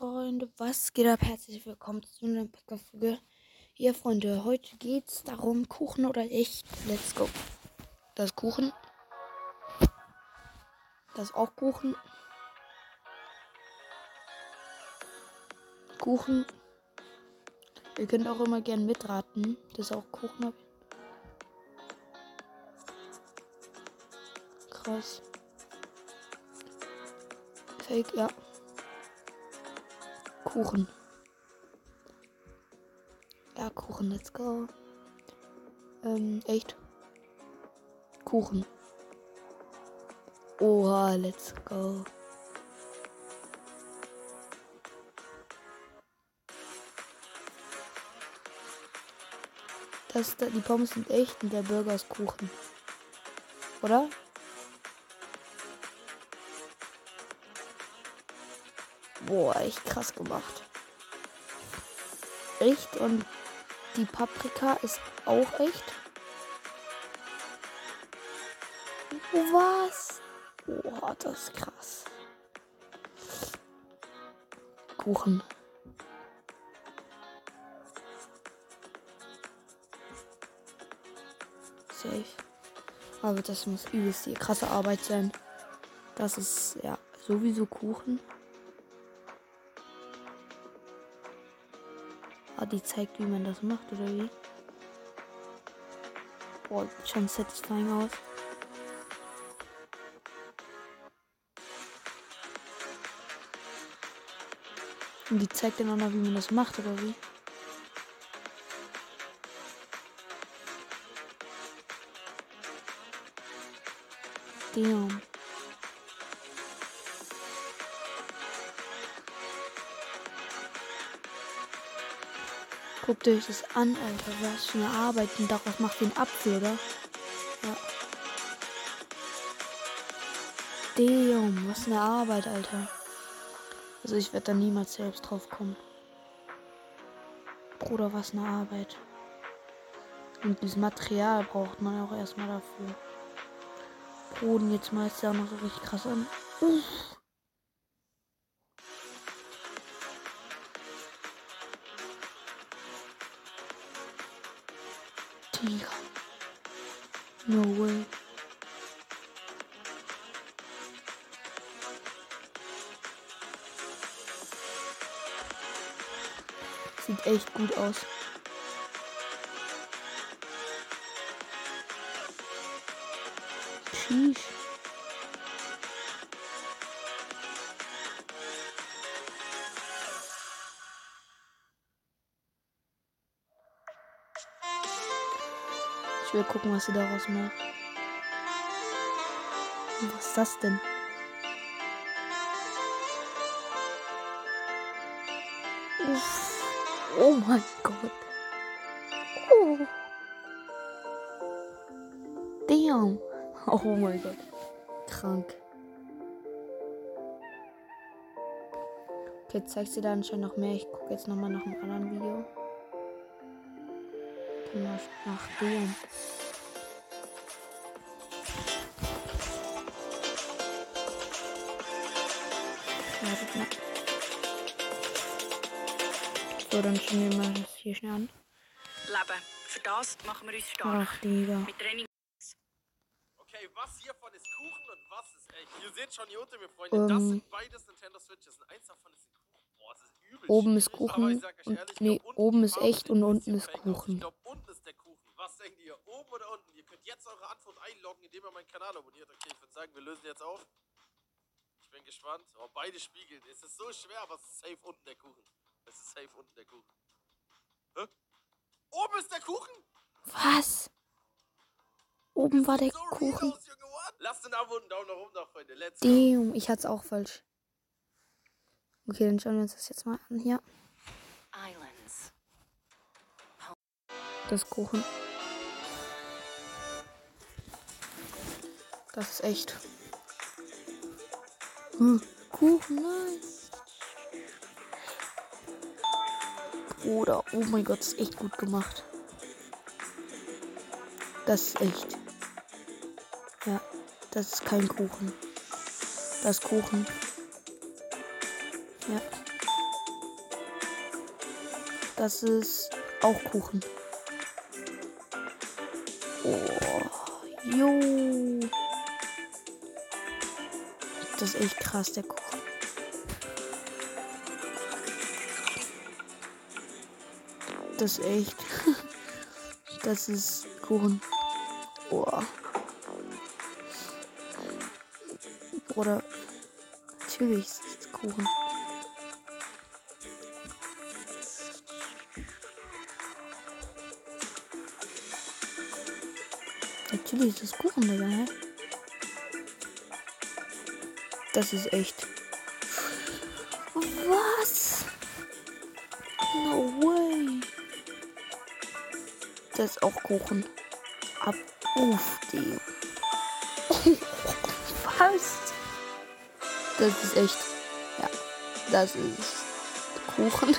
Freunde, was geht ab? Herzlich willkommen zu einer Podcast-Folge. Ja, Freunde, heute geht's darum, Kuchen oder ich. Let's go. Das Kuchen. Das auch Kuchen. Kuchen. Ihr könnt auch immer gern mitraten. Das auch Kuchen. Krass. Fake, ja. Kuchen. Ja, Kuchen, let's go. Ähm, echt? Kuchen. Oha, let's go. Das, die Pommes sind echt und der Burger ist Kuchen. Oder? Boah, echt krass gemacht. Echt und die Paprika ist auch echt. Was? Boah, das ist krass. Kuchen. Safe. Aber das muss übelst die krasse Arbeit sein. Das ist ja sowieso Kuchen. Ah, die zeigt, wie man das macht, oder wie? Boah, schon satisfying aus. Und die zeigt dann auch noch, wie man das macht, oder wie? Damn. Guckt euch das an, Alter. Was für eine Arbeit. Und daraus macht den Apfel, oder? Ja. Damn, was eine Arbeit, Alter. Also ich werde da niemals selbst drauf kommen. Bruder, was eine Arbeit. Und dieses Material braucht man auch erstmal dafür. Boden jetzt mal ist ja noch richtig krass an. Uff. No way. Sieht echt gut aus. Sheesh. Ich will gucken, was sie daraus macht. Was ist das denn? Uff. Oh mein Gott. Oh. Damn. Oh mein Gott. Krank. Okay, zeigst du da anscheinend noch mehr. Ich gucke jetzt nochmal nach einem anderen Video. Nach, nach dem. Wartet mal. So, dann schauen wir mal das hier schnell an. Leben. Für das machen wir uns stark. Ach, Digga. Mit Training. Okay, was hiervon ist Kuchen und was ist echt? Ihr seht schon hier unter mir, Freunde, das Ähm. sind beides Nintendo Switches. Und eins davon ist Kuchen. Boah, das ist übel Oben ist Kuchen und- nee, glaub, unten oben ist echt und unten ist. Kuchen. Ich glaube, unten ist der Kuchen. Was denkt ihr? Oben oder unten? Ihr könnt jetzt eure Einloggen, indem ihr meinen Kanal abonniert. Okay, ich würde sagen, wir lösen jetzt auf. Ich bin gespannt. Oh, beide spiegeln. Es ist so schwer, aber es ist safe unten der Kuchen. Es ist safe unten der Kuchen. Hä? Oben ist der Kuchen? Was? Oben war der so Kuchen. aus? Lasst einen Abo und einen Daumen nach oben da, Freunde. Let's go. Damn, ich hatte es auch falsch. Okay, dann schauen wir uns das jetzt mal an hier. Islands. Das Kuchen. Das ist echt. Hm, Kuchen, nein. Oder, oh mein Gott, ist echt gut gemacht. Das ist echt. Ja, das ist kein Kuchen. Das ist Kuchen. Ja. Das ist auch Kuchen. Oh, jo. Das ist echt krass, der Kuchen. Das ist echt. Das ist Kuchen. Boah. Bruder. Natürlich ist es Kuchen. Natürlich ist es Kuchen, Digga, hä? Das ist echt. Was? No way. Das ist auch Kuchen. Ab. Uff, die. Was? Das ist echt. Ja. Das ist Kuchen.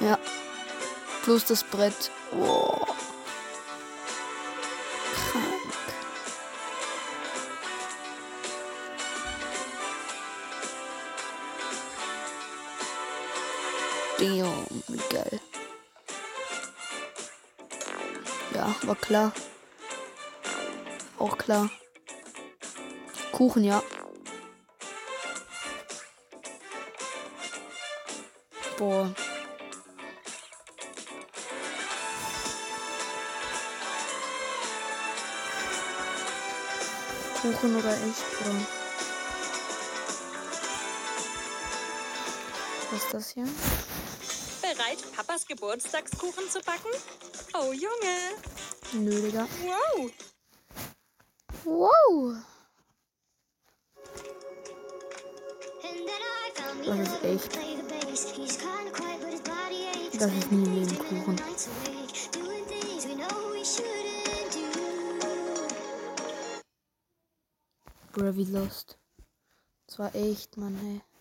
Ja. Plus das Brett. Wow. War klar. Auch klar. Kuchen, ja. Boah. Kuchen oder oder? Was ist das hier? Bereit, Papas Geburtstagskuchen zu backen? Oh, Junge. Nö, Digga. Wow. Wow. Das ist echt. Das ist nie im Leben Kuchen. Bruh, wie lost. Das war echt, Mann, ey.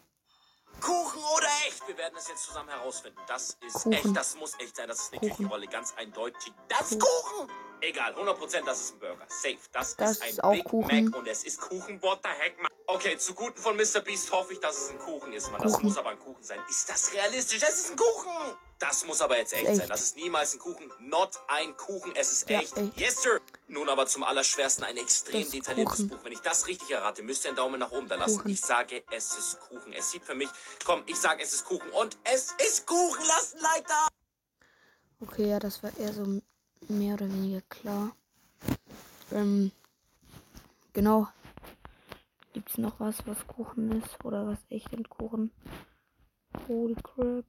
Werden es jetzt zusammen herausfinden. Das ist Kuchen. echt, das muss echt sein. Das ist eine Kuchen. Küchenrolle, ganz eindeutig. Das ist Kuchen! Egal, 100% das ist ein Burger. Safe. Das, Das ist ein ist auch Big Kuchen. Mac und es ist Kuchen. What the heck, man? Okay, zu Guten von Mr. Beast hoffe ich, dass es ein Kuchen ist, man. Das Kuchen. muss aber ein Kuchen sein. Ist das realistisch? Es ist ein Kuchen! Das muss aber jetzt echt, Echt. sein. Das ist niemals ein Kuchen. Not ein Kuchen. Es ist Ja, echt. echt. Yes, sir. Nun aber zum Allerschwersten ein extrem Das detailliertes Kuchen. Buch. Wenn ich das richtig errate, müsst ihr einen Daumen nach oben da lassen. Kuchen. Ich sage, es ist Kuchen. Es sieht für mich. Komm, ich sage, es ist Kuchen. Und es ist Kuchen. Lasst ein Like da! Okay, ja, das war eher so mehr oder weniger klar. Ähm, genau. Gibt es noch was, was Kuchen ist? Oder was echt ein Kuchen? Holy crap.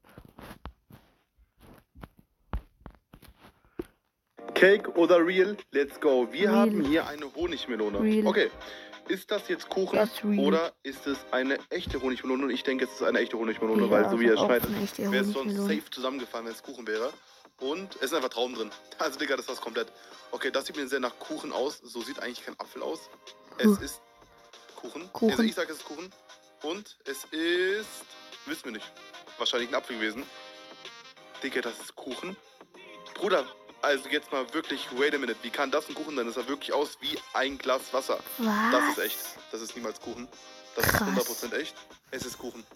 Cake oder Real? Let's go. Wir Real. haben hier eine Honigmelone. Real. Okay. Ist das jetzt Kuchen Das oder ist es eine echte Honigmelone? Und ich denke, es ist eine echte Honigmelone, Ja, weil so wie er schneidet, wäre es sonst safe zusammengefallen, wenn es Kuchen wäre. Und es ist einfach Traum drin. Also, Digga, das ist das komplett. Okay, das sieht mir sehr nach Kuchen aus. So sieht eigentlich kein Apfel aus. Es Huh. ist Kuchen. Kuchen. Also, ich sage, es ist Kuchen. Und es ist. Wissen wir nicht. Wahrscheinlich ein Apfel gewesen. Digga, das ist Kuchen. Bruder, also jetzt mal wirklich, wait a minute. Wie kann das ein Kuchen sein? Das sah wirklich aus wie ein Glas Wasser. Was? Das ist echt. Das ist niemals Kuchen. Das Krass. ist 100% echt. Es ist Kuchen.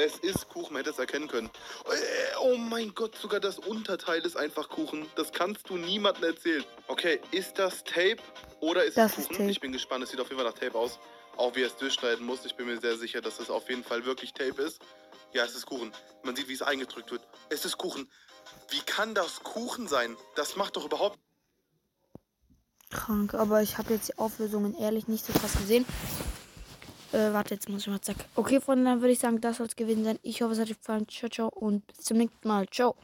Es ist Kuchen, man hätte es erkennen können. Äh, Oh mein Gott, sogar das Unterteil ist einfach Kuchen. Das kannst du niemandem erzählen. Okay, ist das Tape oder ist Das es ist Kuchen? Tape. Ich bin gespannt, es sieht auf jeden Fall nach Tape aus. Auch wie er es durchschneiden muss. Ich bin mir sehr sicher, dass es auf jeden Fall wirklich Tape ist. Ja, es ist Kuchen. Man sieht, wie es eingedrückt wird. Es ist Kuchen. Wie kann das Kuchen sein? Das macht doch überhaupt Krank, aber ich habe jetzt die Auflösungen ehrlich nicht so krass gesehen. Äh, warte, jetzt muss ich mal zack. Okay, Freunde, dann würde ich sagen, das soll es gewesen sein. Ich hoffe, es hat euch gefallen. Ciao, ciao und bis zum nächsten Mal. Ciao.